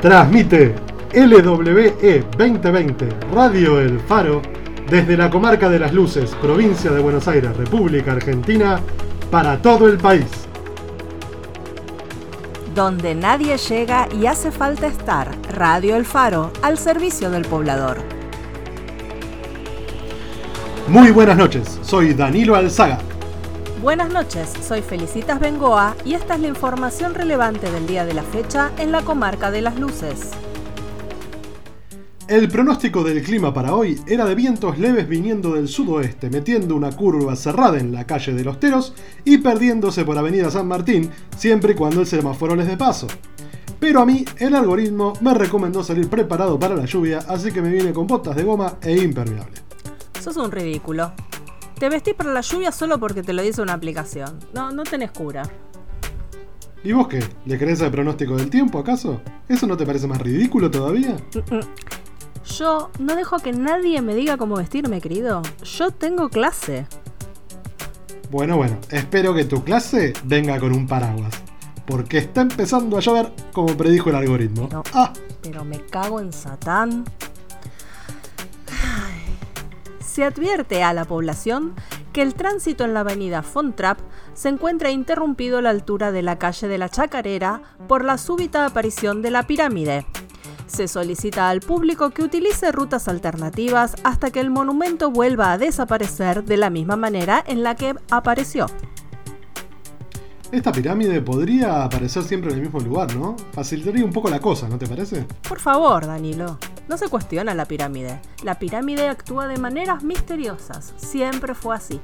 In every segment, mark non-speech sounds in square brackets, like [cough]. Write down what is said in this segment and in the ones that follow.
Transmite LWE 2020 Radio El Faro desde la comarca de las Luces, provincia de Buenos Aires, República Argentina, para todo el país. Donde nadie llega y hace falta estar, Radio El Faro, al servicio del poblador. Muy buenas noches, soy Danilo Alzaga. Buenas noches, soy Felicitas Bengoa y esta es la información relevante del día de la fecha en la comarca de las Luces. El pronóstico del clima para hoy era de vientos leves viniendo del sudoeste, metiendo una curva cerrada en la calle de los Teros y perdiéndose por Avenida San Martín, siempre y cuando el semáforo les dé paso. Pero a mí el algoritmo me recomendó salir preparado para la lluvia, así que me vine con botas de goma e impermeable. Sos un ridículo. Te vestís para la lluvia solo porque te lo dice una aplicación. No, no tenés cura. ¿Y vos qué? ¿Le crees al pronóstico del tiempo acaso? ¿Eso no te parece más ridículo todavía? Mm, mm. Yo no dejo que nadie me diga cómo vestirme, querido. Yo tengo clase. Bueno, bueno, espero que tu clase venga con un paraguas. Porque está empezando a llover como predijo el algoritmo. Pero, ah. pero me cago en Satán. Se advierte a la población que el tránsito en la avenida Fontrap se encuentra interrumpido a la altura de la calle de la Chacarera por la súbita aparición de la pirámide. Se solicita al público que utilice rutas alternativas hasta que el monumento vuelva a desaparecer de la misma manera en la que apareció. Esta pirámide podría aparecer siempre en el mismo lugar, ¿no? Facilitaría un poco la cosa, ¿no te parece? Por favor, Danilo. No se cuestiona la pirámide. La pirámide actúa de maneras misteriosas. Siempre fue así.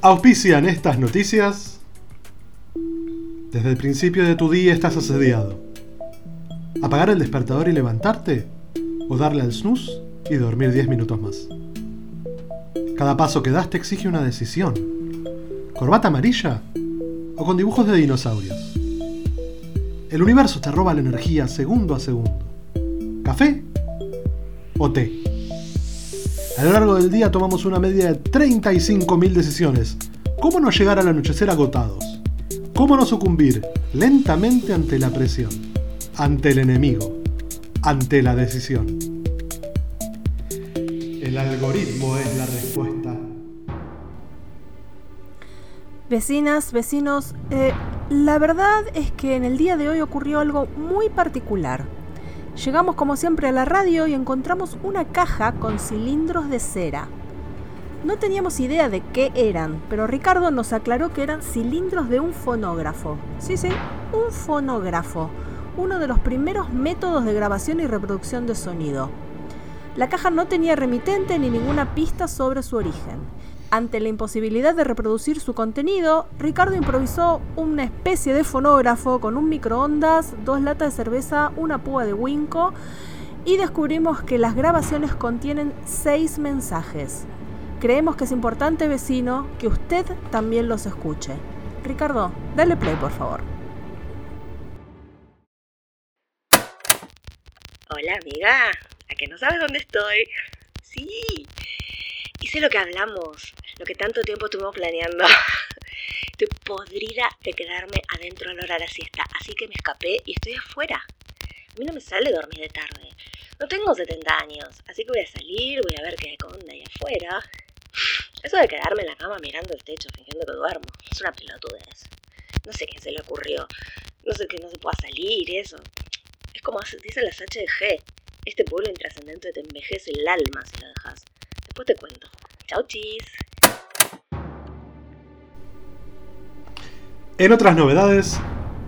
Auspician estas noticias. Desde el principio de tu día estás asediado. ¿Apagar el despertador y levantarte? ¿O darle al snooze y dormir 10 minutos más? Cada paso que das te exige una decisión. ¿Corbata amarilla? ¿O con dibujos de dinosaurios? El universo te roba la energía segundo a segundo. ¿Café o té? A lo largo del día tomamos una media de 35.000 decisiones. ¿Cómo no llegar al anochecer agotados? ¿Cómo no sucumbir lentamente ante la presión, ante el enemigo, ante la decisión? El algoritmo es la respuesta. Vecinas, vecinos, eh, la verdad es que en el día de hoy ocurrió algo muy particular. Llegamos como siempre a la radio y encontramos una caja con cilindros de cera. No teníamos idea de qué eran, pero Ricardo nos aclaró que eran cilindros de un fonógrafo. Sí, sí, un fonógrafo, uno de los primeros métodos de grabación y reproducción de sonido. La caja no tenía remitente ni ninguna pista sobre su origen. Ante la imposibilidad de reproducir su contenido, Ricardo improvisó una especie de fonógrafo con un microondas, dos latas de cerveza, una púa de Winco y descubrimos que las grabaciones contienen seis mensajes. Creemos que es importante, vecino, que usted también los escuche. Ricardo, dale play, por favor. Hola, amiga. ¿A que no sabes dónde estoy? Sí. Hice lo que hablamos, lo que tanto tiempo estuvimos planeando. [laughs] Estoy podrida de quedarme adentro a hora de la siesta, así que me escapé y estoy afuera. A mí no me sale dormir de tarde. No tengo 70 años, así que voy a salir, voy a ver qué onda ahí afuera. [sighs] Eso de quedarme en la cama mirando el techo fingiendo que duermo, es una pelotudez. No sé qué se le ocurrió. No sé que no se pueda salir, eso. Es como dicen las HG. Este pueblo intrascendente te envejece el alma si lo dejas. Después te cuento. Chau, chis. En otras novedades,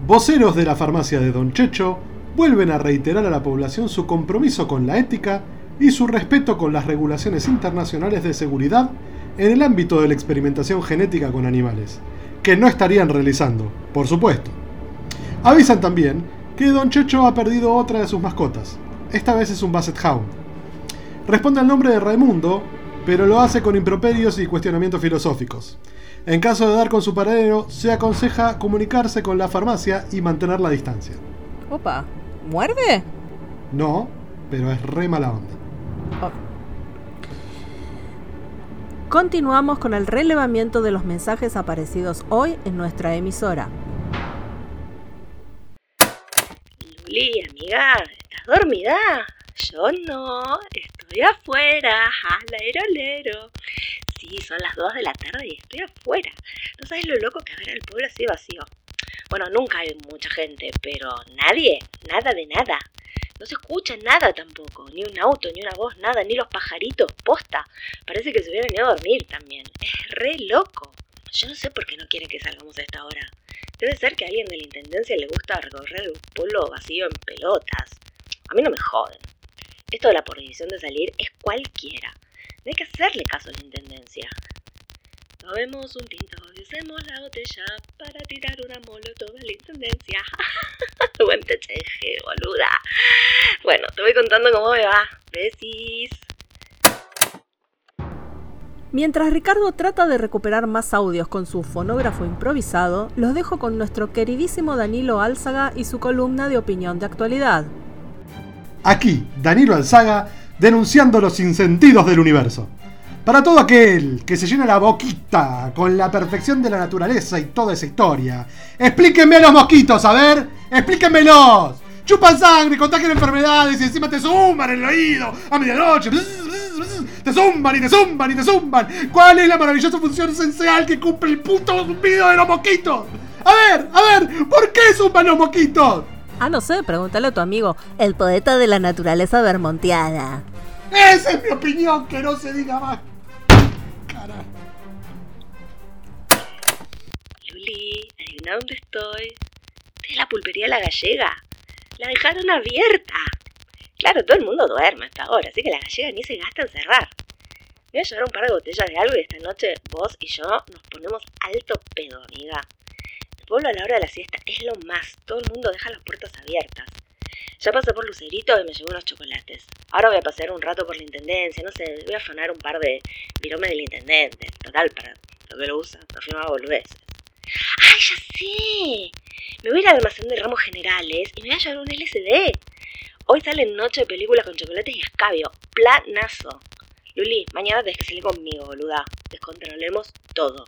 voceros de la farmacia de Don Checho vuelven a reiterar a la población su compromiso con la ética y su respeto con las regulaciones internacionales de seguridad en el ámbito de la experimentación genética con animales, que no estarían realizando, por supuesto. Avisan también que Don Checho ha perdido otra de sus mascotas, esta vez es un Basset Hound. Responde al nombre de Raimundo, pero lo hace con improperios y cuestionamientos filosóficos. En caso de dar con su paradero, se aconseja comunicarse con la farmacia y mantener la distancia. Opa, ¿muerde? No, pero es re mala onda. Oh. Continuamos con el relevamiento de los mensajes aparecidos hoy en nuestra emisora. Luli, amiga, ¿estás dormida? Yo no, estoy afuera, al aerolero. Sí, son las 2 de la tarde y estoy afuera. No sabes lo loco que ver el pueblo así vacío. Bueno, nunca hay mucha gente, pero nadie, nada de nada. No se escucha nada tampoco, ni un auto, ni una voz, nada, ni los pajaritos, posta. Parece que se hubieran ido a dormir también. Es re loco. Yo no sé por qué no quieren que salgamos a esta hora. Debe ser que a alguien de la intendencia le gusta recorrer el pueblo vacío en pelotas. A mí no me joden. Esto de la prohibición de salir es cualquiera. No hay que hacerle caso a la intendencia. Tomemos un tinto y usemos la botella para tirar una molotov a la intendencia. [laughs] Buen techeje, boluda. Bueno, te voy contando cómo me va. Besis. Mientras Ricardo trata de recuperar más audios con su fonógrafo improvisado, los dejo con nuestro queridísimo Danilo Álzaga y su columna de opinión de actualidad. Aquí, Danilo Alzaga, denunciando los insentidos del universo. Para todo aquel que se llena la boquita con la perfección de la naturaleza y toda esa historia, explíquenme a los mosquitos, a ver, explíquenmelos. Chupan sangre, contagian enfermedades y encima te zumban en el oído a medianoche. Te zumban y te zumban y te zumban. ¿Cuál es la maravillosa función esencial que cumple el puto zumbido de los mosquitos? A ver, a ver, ¿por qué zumban los mosquitos? Ah, no sé, pregúntale a tu amigo, el poeta de la naturaleza vermonteada. Esa es mi opinión, que no se diga más. Carajo. Luli, adivina dónde estoy. Estoy en la pulpería La Gallega. La dejaron abierta. Claro, todo el mundo duerme hasta ahora, así que la gallega ni se gasta en cerrar. Voy a llevar un par de botellas de algo y esta noche vos y yo nos ponemos alto pedo, amiga. Pueblo a la hora de la siesta es lo más. Todo el mundo deja las puertas abiertas. Ya pasé por Lucerito y me llevo unos chocolates. Ahora voy a pasear un rato por la intendencia, no sé, voy a afanar un par de viromes del intendente. Total, para lo que lo usa, no firma boludeces. ¡Ay, ya sé! Me voy a ir al almacén de ramos generales y me voy a llevar un LCD. Hoy sale noche de películas con chocolates y escabio. Planazo. Luli, mañana tenés que salir conmigo, boluda. Descontrolemos todo.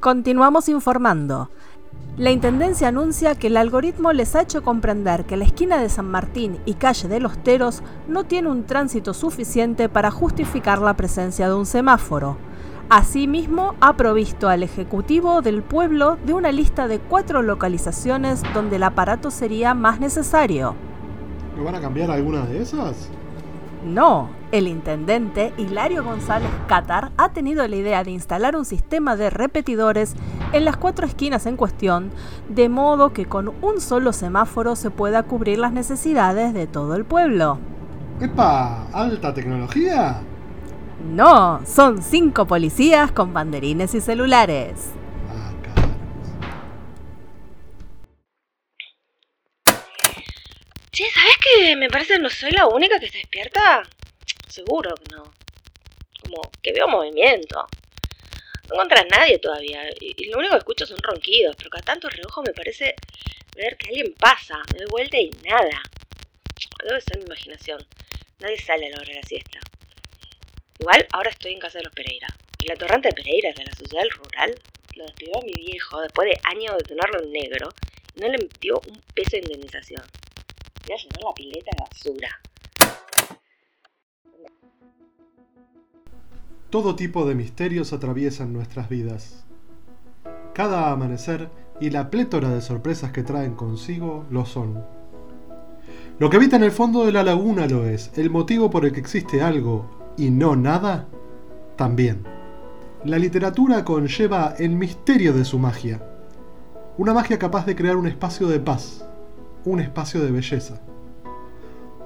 Continuamos informando. La Intendencia anuncia que el algoritmo les ha hecho comprender que la esquina de San Martín y calle de los Teros no tiene un tránsito suficiente para justificar la presencia de un semáforo. Asimismo, ha provisto al Ejecutivo del pueblo de una lista de cuatro localizaciones donde el aparato sería más necesario. ¿Me van a cambiar alguna de esas? No, el intendente Hilario González Catar ha tenido la idea de instalar un sistema de repetidores en las cuatro esquinas en cuestión, de modo que con un solo semáforo se pueda cubrir las necesidades de todo el pueblo. ¡Epa! ¿Alta tecnología? No, son cinco policías con banderines y celulares. Che, ¿sabes que me parece que no soy la única que está despierta? Seguro que no. Como que veo movimiento. No encuentras nadie todavía. Y, y lo único que escucho son ronquidos. Pero cada tanto reojo me parece ver que alguien pasa. Me doy vuelta y nada. Debe ser mi imaginación. Nadie sale a la hora de la siesta. Igual ahora estoy en casa de los Pereira. El atorrante de Pereira de la sociedad rural lo despidió a mi viejo después de años de tenerlo en negro y no le dio un peso de indemnización. Voy a llenar la pileta de basura. Todo tipo de misterios atraviesan nuestras vidas. Cada amanecer y la plétora de sorpresas que traen consigo lo son. Lo que habita en el fondo de la laguna lo es, el motivo por el que existe algo y no nada, también. La literatura conlleva el misterio de su magia. Una magia capaz de crear un espacio de paz, un espacio de belleza,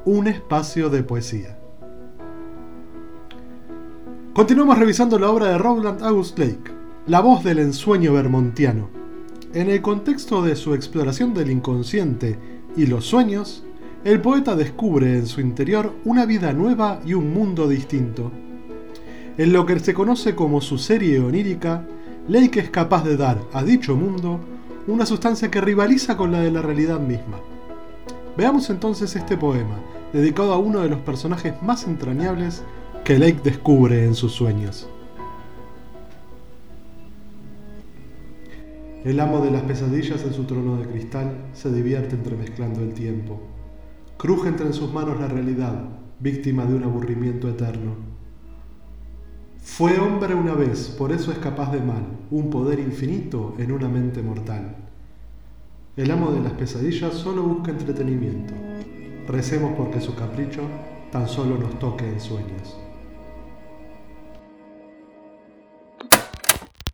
un espacio de poesía. Continuamos revisando la obra de Rowland August Blake, La voz del ensueño vermontiano. En el contexto de su exploración del inconsciente y los sueños, el poeta descubre en su interior una vida nueva y un mundo distinto. En lo que se conoce como su serie onírica, Lake es capaz de dar a dicho mundo una sustancia que rivaliza con la de la realidad misma. Veamos entonces este poema, dedicado a uno de los personajes más entrañables que Lake descubre en sus sueños. El amo de las pesadillas en su trono de cristal se divierte entremezclando el tiempo. Cruje entre en sus manos la realidad, víctima de un aburrimiento eterno. Fue hombre una vez, por eso es capaz de mal, un poder infinito en una mente mortal. El amo de las pesadillas solo busca entretenimiento. Recemos porque su capricho tan solo nos toque en sueños.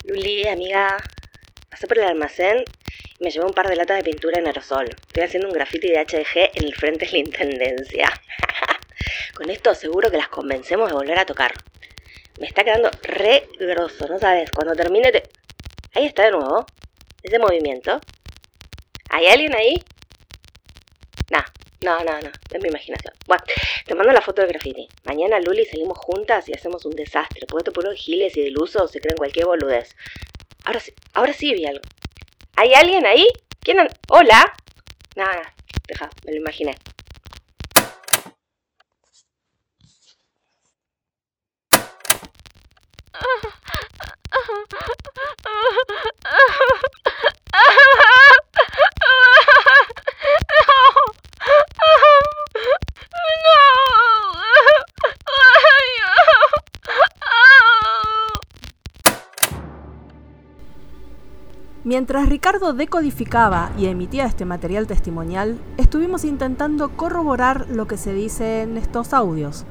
Luli, amiga, pasé por el almacén y me llevé un par de latas de pintura en aerosol. Estoy haciendo un graffiti de HDG en el frente de la intendencia. [laughs] Con esto seguro que las convencemos de volver a tocar. Me está quedando re grosso, ¿no sabes? Cuando termine te... Ahí está de nuevo. Ese movimiento. ¿Hay alguien ahí? No, no, no, no. Es mi imaginación. Bueno, te mando la foto del graffiti. Mañana Luli salimos juntas y hacemos un desastre. Porque te puro giles y del uso se creen cualquier boludez. Ahora sí, ahora sí vi algo. ¿Hay alguien ahí? ¿Quién? an- ¿Hola? Nada, deja, me lo imaginé. [laughs] Mientras Ricardo decodificaba y emitía este material testimonial, estuvimos intentando corroborar lo que se dice en estos audios.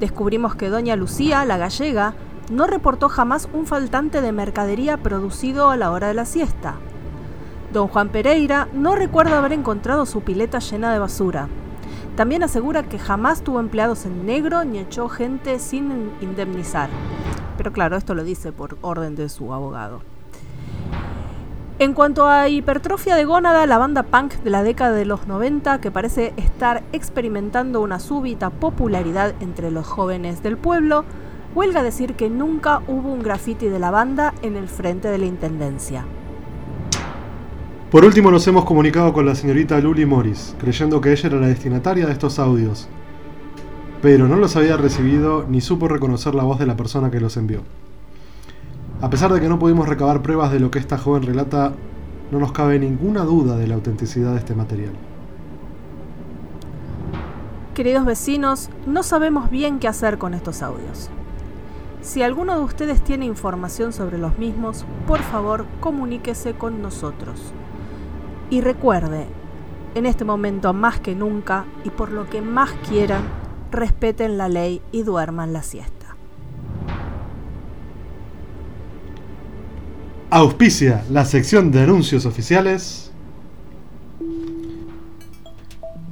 Descubrimos que doña Lucía, la gallega, no reportó jamás un faltante de mercadería producido a la hora de la siesta. Don Juan Pereira no recuerda haber encontrado su pileta llena de basura. También asegura que jamás tuvo empleados en negro ni echó gente sin indemnizar. Pero claro, esto lo dice por orden de su abogado. En cuanto a hipertrofia de gónada, la banda punk de la década de los 90, que parece estar experimentando una súbita popularidad entre los jóvenes del pueblo, huelga decir que nunca hubo un graffiti de la banda en el frente de la intendencia. Por último nos hemos comunicado con la señorita Luli Morris, creyendo que ella era la destinataria de estos audios. Pero no los había recibido ni supo reconocer la voz de la persona que los envió. A pesar de que no pudimos recabar pruebas de lo que esta joven relata, no nos cabe ninguna duda de la autenticidad de este material. Queridos vecinos, no sabemos bien qué hacer con estos audios. Si alguno de ustedes tiene información sobre los mismos, por favor comuníquese con nosotros. Y recuerde, en este momento más que nunca, y por lo que más quieran, respeten la ley y duerman la siesta. Auspicia la sección de anuncios oficiales.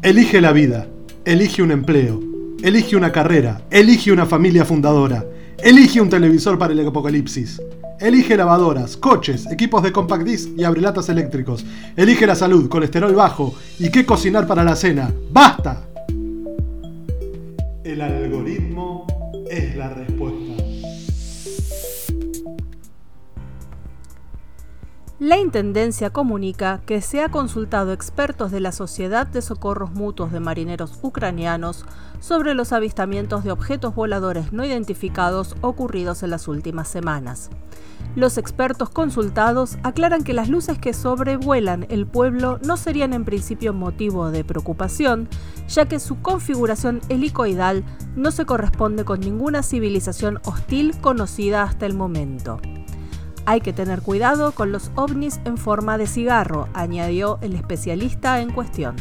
Elige la vida, elige un empleo, elige una carrera, elige una familia fundadora, elige un televisor para el apocalipsis, elige lavadoras, coches, equipos de compact disc y abrelatas eléctricos, elige la salud, colesterol bajo y qué cocinar para la cena. ¡Basta! El algoritmo es la respuesta. La Intendencia comunica que se ha consultado expertos de la Sociedad de Socorros Mutuos de Marineros Ucranianos sobre los avistamientos de objetos voladores no identificados ocurridos en las últimas semanas. Los expertos consultados aclaran que las luces que sobrevuelan el pueblo no serían en principio motivo de preocupación, ya que su configuración helicoidal no se corresponde con ninguna civilización hostil conocida hasta el momento. Hay que tener cuidado con los ovnis en forma de cigarro, añadió el especialista en cuestión.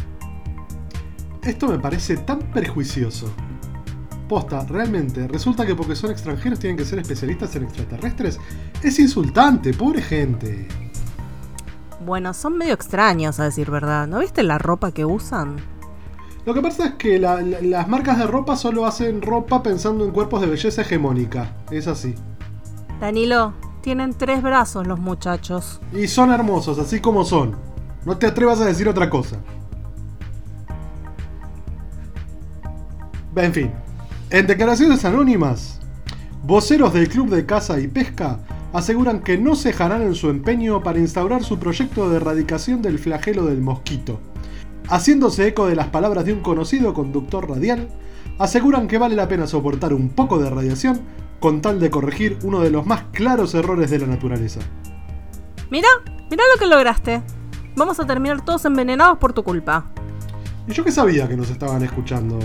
Esto me parece tan perjuicioso. Posta, realmente, resulta que porque son extranjeros tienen que ser especialistas en extraterrestres. Es insultante, pobre gente. Bueno, son medio extraños a decir verdad. ¿No viste la ropa que usan? Lo que pasa es que la- la- las marcas de ropa solo hacen ropa pensando en cuerpos de belleza hegemónica. Es así. Danilo, tienen tres brazos los muchachos. Y son hermosos, así como son. No te atrevas a decir otra cosa. En fin, en declaraciones anónimas, voceros del Club de Caza y Pesca aseguran que no cejarán en su empeño para instaurar su proyecto de erradicación del flagelo del mosquito. Haciéndose eco de las palabras de un conocido conductor radial, aseguran que vale la pena soportar un poco de radiación con tal de corregir uno de los más claros errores de la naturaleza. Mira, Mirá lo que lograste. Vamos a terminar todos envenenados por tu culpa. ¿Y yo qué sabía que nos estaban escuchando?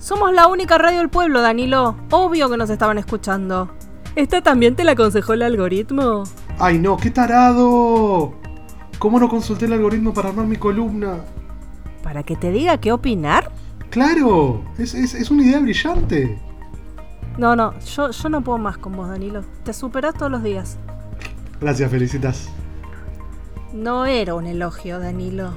Somos la única radio del pueblo, Danilo. Obvio que nos estaban escuchando. ¿Esta también te la aconsejó el algoritmo? ¡Ay no, qué tarado! ¿Cómo no consulté el algoritmo para armar mi columna? ¿Para que te diga qué opinar? ¡Claro! Es, es, es una idea brillante. No, no, yo, yo no puedo más con vos, Danilo. Te superás todos los días. Gracias, felicitas. No era un elogio, Danilo.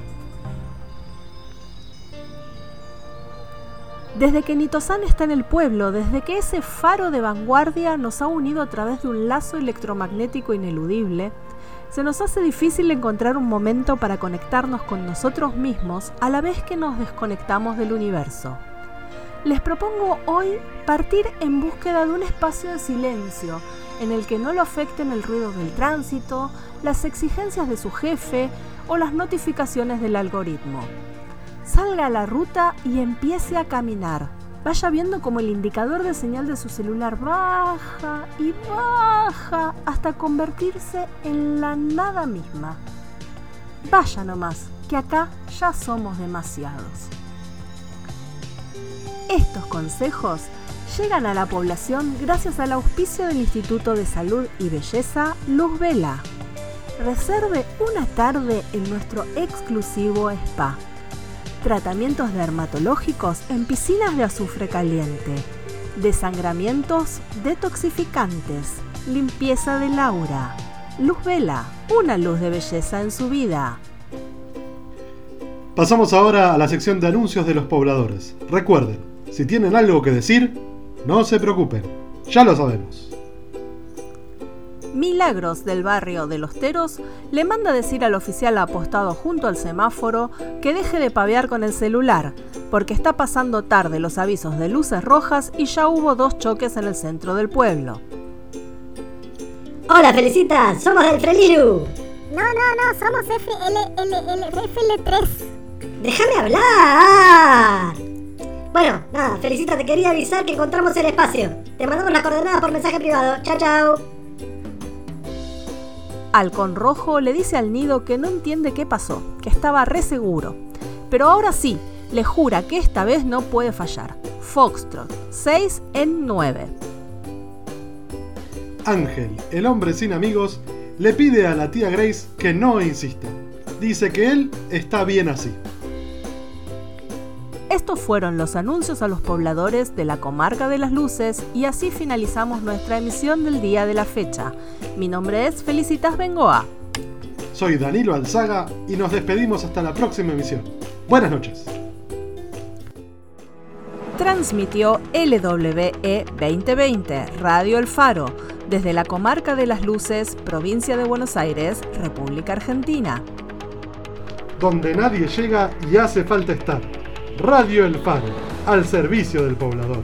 Desde que Nitosan está en el pueblo, desde que ese faro de vanguardia nos ha unido a través de un lazo electromagnético ineludible, se nos hace difícil encontrar un momento para conectarnos con nosotros mismos a la vez que nos desconectamos del universo. Les propongo hoy partir en búsqueda de un espacio de silencio en el que no lo afecten el ruido del tránsito, las exigencias de su jefe o las notificaciones del algoritmo. Salga a la ruta y empiece a caminar. Vaya viendo como el indicador de señal de su celular baja y baja hasta convertirse en la nada misma. Vaya nomás, que acá ya somos demasiados. Estos consejos llegan a la población gracias al auspicio del Instituto de Salud y Belleza Luz Vela. Reserve una tarde en nuestro exclusivo spa. Tratamientos dermatológicos en piscinas de azufre caliente. Desangramientos detoxificantes. Limpieza de Laura. Luz Vela, una luz de belleza en su vida. Pasamos ahora a la sección de anuncios de los pobladores. Recuerden, si tienen algo que decir, no se preocupen, ya lo sabemos. Milagros del barrio de Los Teros le manda decir al oficial apostado junto al semáforo que deje de pavear con el celular, porque está pasando tarde los avisos de luces rojas y ya hubo dos choques en el centro del pueblo. Hola, Felicita, somos del Freliru. No, no, no, somos FL3. Déjame hablar. Bueno, nada, Felicita, te quería avisar que encontramos el espacio. Te mandamos las coordenadas por mensaje privado. Chao, chao. Halcón Rojo le dice al nido que no entiende qué pasó, que estaba re seguro. Pero ahora sí, le jura que esta vez no puede fallar. Foxtrot, 6 en 9. Ángel, el hombre sin amigos, le pide a la tía Grace que no insista. Dice que él está bien así. Estos fueron los anuncios a los pobladores de la comarca de las luces y así finalizamos nuestra emisión del día de la fecha. Mi nombre es Felicitas Bengoa. Soy Danilo Alzaga y nos despedimos hasta la próxima emisión. Buenas noches. Transmitió LWE 2020, Radio El Faro, desde la comarca de las luces, provincia de Buenos Aires, República Argentina. Donde nadie llega y hace falta estar. Radio El Faro, al servicio del poblador.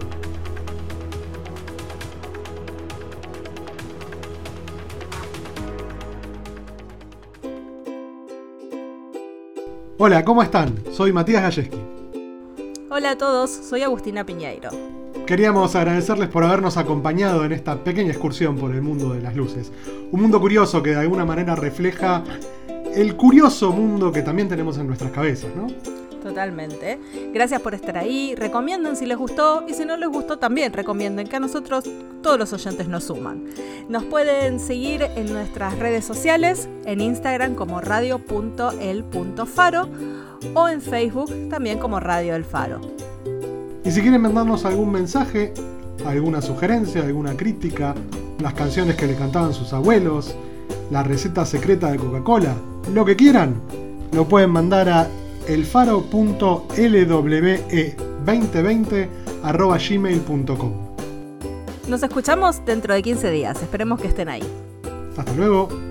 Hola, ¿cómo están? Soy Matías Galleski. Hola a todos, soy Agustina Piñeiro. Queríamos agradecerles por habernos acompañado en esta pequeña excursión por el mundo de las luces. Un mundo curioso que de alguna manera refleja el curioso mundo que también tenemos en nuestras cabezas, ¿no? Totalmente. Gracias por estar ahí. Recomienden si les gustó y si no les gustó también recomienden que a nosotros todos los oyentes nos suman. Nos pueden seguir en nuestras redes sociales, en Instagram como radio.el.faro o en Facebook también como Radio El Faro. Y si quieren mandarnos algún mensaje, alguna sugerencia, alguna crítica, las canciones que le cantaban sus abuelos, la receta secreta de Coca-Cola, lo que quieran, lo pueden mandar a elfaro.lwe2020.gmail.com Nos escuchamos dentro de 15 días, esperemos que estén ahí. Hasta luego.